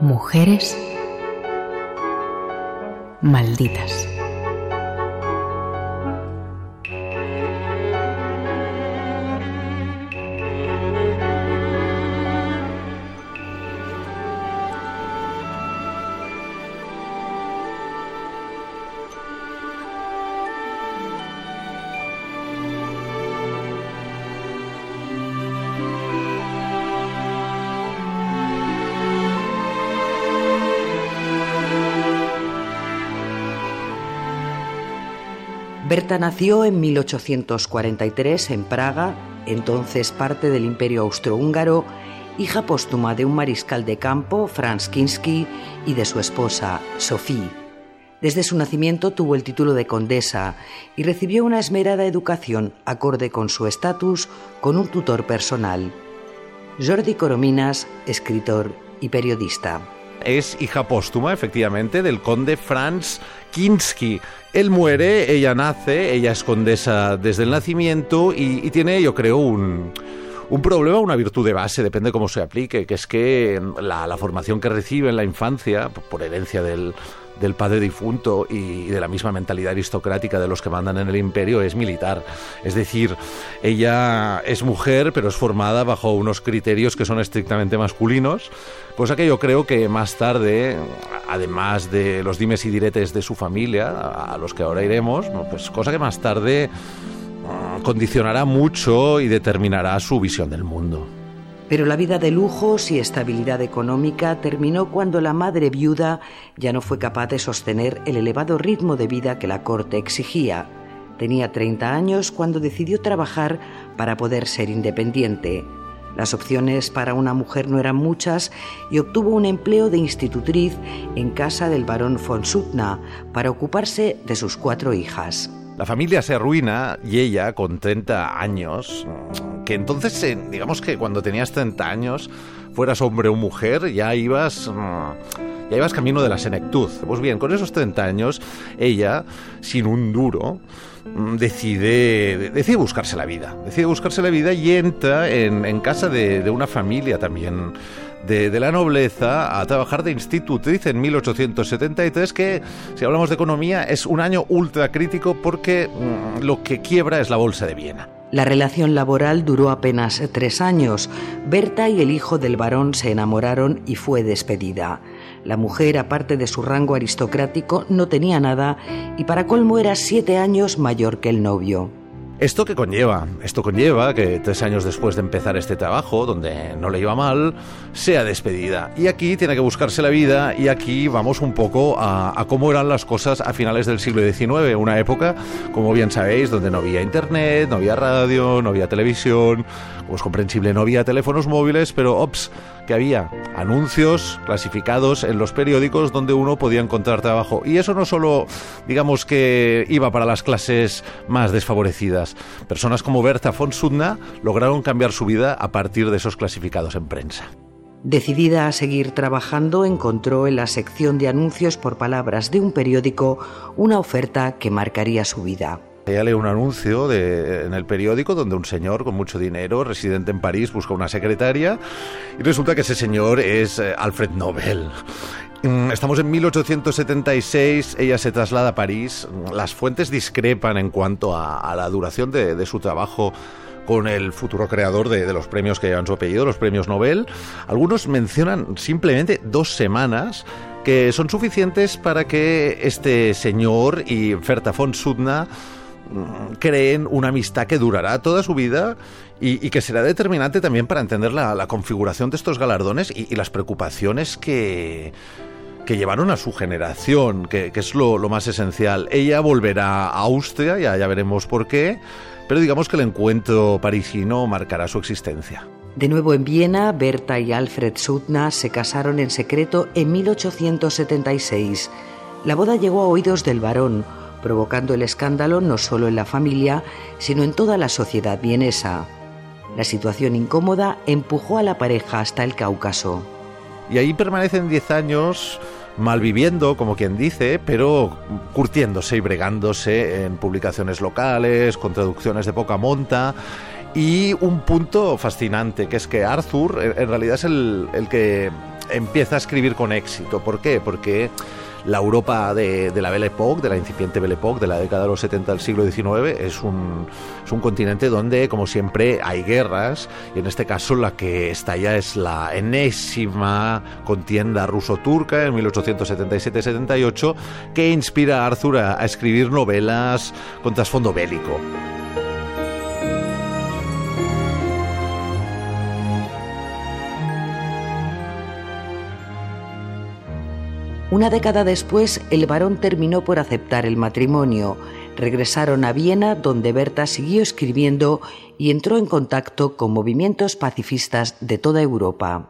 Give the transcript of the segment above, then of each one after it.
Mujeres malditas. Berta nació en 1843 en Praga, entonces parte del Imperio Austrohúngaro, hija póstuma de un mariscal de campo, Franz Kinski, y de su esposa, Sophie. Desde su nacimiento tuvo el título de condesa y recibió una esmerada educación acorde con su estatus con un tutor personal. Jordi Corominas, escritor y periodista. Es hija póstuma, efectivamente, del conde Franz Kinski. Él muere, ella nace, ella es condesa desde el nacimiento y, tiene, yo creo, un, un problema, una virtud de base, depende cómo se aplique, que es que la, la formación que recibe en la infancia, por herencia del, del padre difunto y de la misma mentalidad aristocrática de los que mandan en el imperio es militar. Es decir, ella es mujer, pero es formada bajo unos criterios que son estrictamente masculinos, cosa que yo creo que más tarde, además de los dimes y diretes de su familia, a los que ahora iremos, pues cosa que más tarde condicionará mucho y determinará su visión del mundo. Pero la vida de lujos y estabilidad económica terminó cuando la madre viuda ya no fue capaz de sostener el elevado ritmo de vida que la corte exigía. Tenía 30 años cuando decidió trabajar para poder ser independiente. Las opciones para una mujer no eran muchas y obtuvo un empleo de institutriz en casa del barón von Suttner para ocuparse de sus cuatro hijas. La familia se arruina y ella, con 30 años, que entonces, eh, digamos que cuando tenías 30 años, fueras hombre o mujer, ya ibas... Mm, ya ibas camino de la senectud. Pues bien, con esos 30 años, ella, sin un duro, mm, decide, decide buscarse la vida. Decide buscarse la vida y entra en, casa de, de una familia también de, la nobleza a trabajar de institutriz en 1873, que si hablamos de economía es un año ultra crítico porque mm, lo que quiebra es la Bolsa de Viena. La relación laboral duró apenas tres años. Berta y el hijo del varón se enamoraron y fue despedida. La mujer, aparte de su rango aristocrático, no tenía nada y para colmo era siete años mayor que el novio. ¿Esto qué conlleva? Esto conlleva que tres años después de empezar este trabajo, donde no le iba mal, sea despedida. Y aquí tiene que buscarse la vida y aquí vamos un poco a, cómo eran las cosas a finales del siglo XIX, una época, como bien sabéis, donde no había internet, no había radio, no había televisión, como es comprensible, no había teléfonos móviles, pero ops, que había anuncios clasificados en los periódicos donde uno podía encontrar trabajo. Y eso no solo, digamos que iba para las clases más desfavorecidas. Personas como Berta von Sudna lograron cambiar su vida a partir de esos clasificados en prensa. Decidida a seguir trabajando, encontró en la sección de anuncios por palabras de un periódico una oferta que marcaría su vida. Ella lee un anuncio en el periódico donde un señor con mucho dinero, residente en París, busca una secretaria y resulta que ese señor es eh, Alfred Nobel. Mm, estamos en 1876, ella se traslada a París, las fuentes discrepan en cuanto a, la duración de, su trabajo con el futuro creador de, de, los premios que llevan su apellido, los premios Nobel. Algunos mencionan simplemente dos semanas que son suficientes para que este señor y Ferta von Sudna creen una amistad que durará toda su vida y, que será determinante también para entender la, configuración de estos galardones y, las preocupaciones que, que llevaron a su generación, que, es lo, más esencial. Ella volverá a Austria, ya, ya veremos por qué, pero digamos que el encuentro parisino marcará su existencia. De nuevo en Viena, Berta y Alfred Sutna se casaron en secreto en 1876. La boda llegó a oídos del varón, provocando el escándalo no solo en la familia, sino en toda la sociedad vienesa. La situación incómoda empujó a la pareja hasta el Cáucaso. Y ahí permanecen diez años malviviendo, como quien dice, pero curtiéndose y bregándose en publicaciones locales, con traducciones de poca monta Y un punto fascinante, que es que Arthur en realidad es el, el que empieza a escribir con éxito. ¿Por qué? Porque la Europa de, la Belle Époque, de la incipiente Belle Époque, de la década de los 70 del siglo XIX, es un, es un continente donde, como siempre, hay guerras, y en este caso la que estalla es la enésima contienda ruso-turca en 1877-78, que inspira a Arthur a escribir novelas con trasfondo bélico. Una década después, el varón terminó por aceptar el matrimonio. Regresaron a Viena, donde Berta siguió escribiendo y entró en contacto con movimientos pacifistas de toda Europa.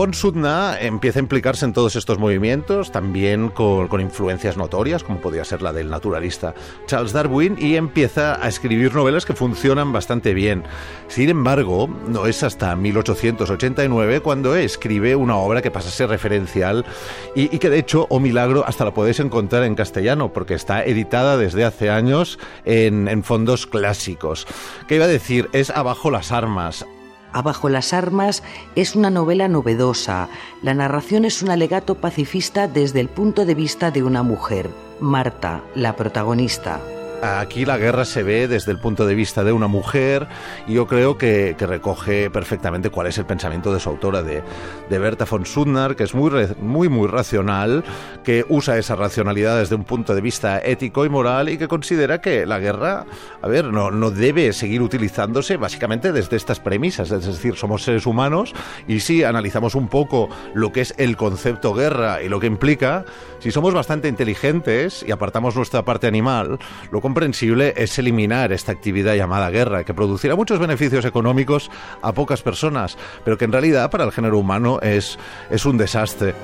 Von Sudna empieza a implicarse en todos estos movimientos, también con, influencias notorias, como podía ser la del naturalista Charles Darwin, y empieza a escribir novelas que funcionan bastante bien. Sin embargo, no es hasta 1889 cuando escribe una obra que pasa a ser referencial y, que de hecho, o milagro, hasta la podéis encontrar en castellano, porque está editada desde hace años en, en fondos clásicos. ¿Qué iba a decir? Es Abajo las armas. Abajo las armas es una novela novedosa. La narración es un alegato pacifista desde el punto de vista de una mujer, Marta, la protagonista. Aquí la guerra se ve desde el punto de vista de una mujer y yo creo que, recoge perfectamente cuál es el pensamiento de su autora, de, de Berta von Suttner, que es muy, muy, muy racional, que usa esa racionalidad desde un punto de vista ético y moral y que considera que la guerra, a ver, no, no debe seguir utilizándose básicamente desde estas premisas, es decir, somos seres humanos y si analizamos un poco lo que es el concepto guerra y lo que implica, si somos bastante inteligentes y apartamos nuestra parte animal, lo comprensible es eliminar esta actividad llamada guerra, que producirá muchos beneficios económicos a pocas personas, pero que en realidad para el género humano es, es un desastre.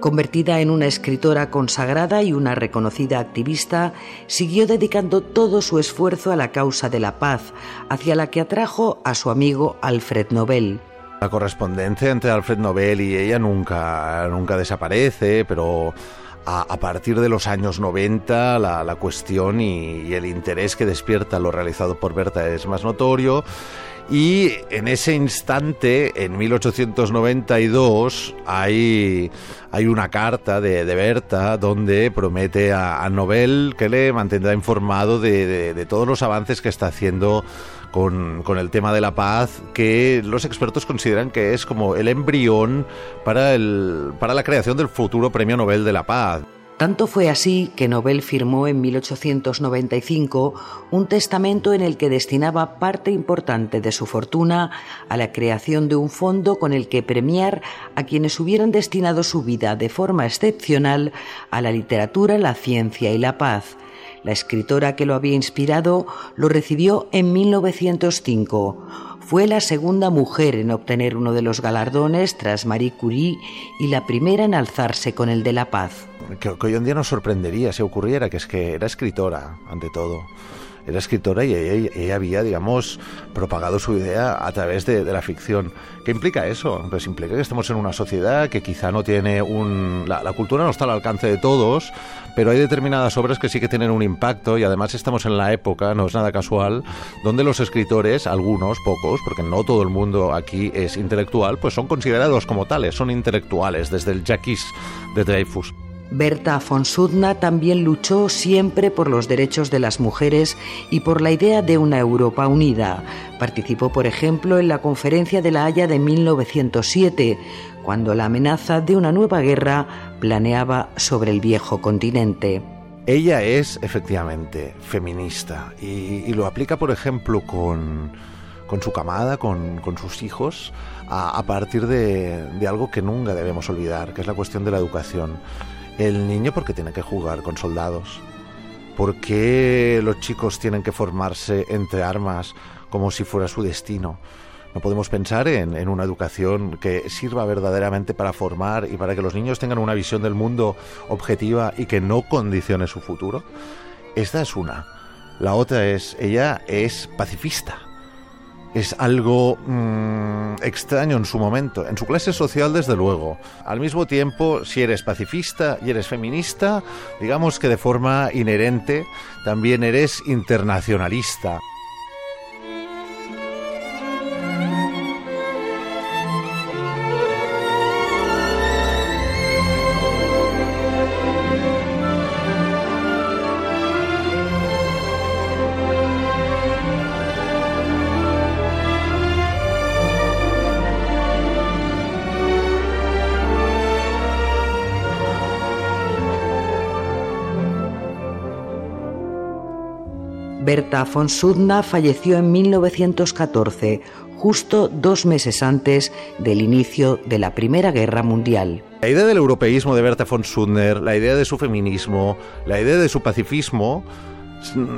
Convertida en una escritora consagrada y una reconocida activista, siguió dedicando todo su esfuerzo a la causa de la paz, hacia la que atrajo a su amigo Alfred Nobel. La correspondencia entre Alfred Nobel y ella nunca, nunca desaparece, pero a, partir de los años 90 la, cuestión y, y, el interés que despierta lo realizado por Berta es más notorio y en ese instante, en 1892, hay, hay una carta de, de Berta donde promete a, Nobel que le mantendrá informado de, todos los avances que está haciendo con, con, el tema de la paz, que los expertos consideran que es como el embrión para, el, para la creación del futuro Premio Nobel de la Paz. Tanto fue así que Nobel firmó en 1895 un testamento en el que destinaba parte importante de su fortuna a la creación de un fondo con el que premiar a quienes hubieran destinado su vida de forma excepcional a la literatura, la ciencia y la paz. La escritora que lo había inspirado lo recibió en 1905 fue la segunda mujer en obtener uno de los galardones tras Marie Curie y la primera en alzarse con el de la paz. Que, hoy en día nos sorprendería si ocurriera, que es que era escritora, ante todo era escritora y ella, había, digamos, propagado su idea a través de, la ficción. ¿Qué implica eso? Pues implica que estamos en una sociedad que quizá no tiene un... La, cultura no está al alcance de todos, pero hay determinadas obras que sí que tienen un impacto y además estamos en la época, no es nada casual, donde los escritores, algunos, pocos, porque no todo el mundo aquí es intelectual, pues son considerados como tales, son intelectuales, desde el Jacques de Dreyfus. Berta von Suttner también luchó siempre por los derechos de las mujeres y por la idea de una Europa unida. Participó, por ejemplo, en la Conferencia de la Haya de 1907, cuando la amenaza de una nueva guerra planeaba sobre el viejo continente. Ella es efectivamente feminista y, lo aplica, por ejemplo, con, su camada, con, sus hijos, a, partir de, de algo que nunca debemos olvidar, que es la cuestión de la educación. El niño porque tiene que jugar con soldados. ¿Por qué los chicos tienen que formarse entre armas como si fuera su destino? No podemos pensar en, una educación que sirva verdaderamente para formar y para que los niños tengan una visión del mundo objetiva y que no condicione su futuro. Esta es una. La otra es, ella es pacifista es algo mm, extraño en su momento, en su clase social desde luego. Al mismo tiempo, si eres pacifista y eres feminista, digamos que de forma inherente también eres internacionalista. Berta von Sudna falleció en 1914, justo dos meses antes del inicio de la Primera Guerra Mundial. La idea del europeísmo de Berta von Sudner, la idea de su feminismo, la idea de su pacifismo,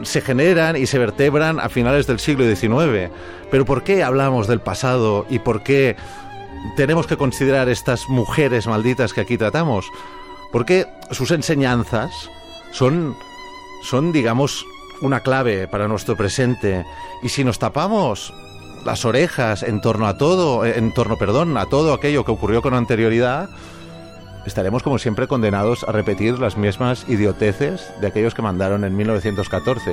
se generan y se vertebran a finales del siglo XIX. Pero ¿por qué hablamos del pasado y por qué tenemos que considerar estas mujeres malditas que aquí tratamos? Porque sus enseñanzas son, son digamos, una clave para nuestro presente. Y si nos tapamos las orejas en torno a todo, en torno, perdón, a todo aquello que ocurrió con anterioridad, estaremos como siempre condenados a repetir las mismas idioteces de aquellos que mandaron en 1914.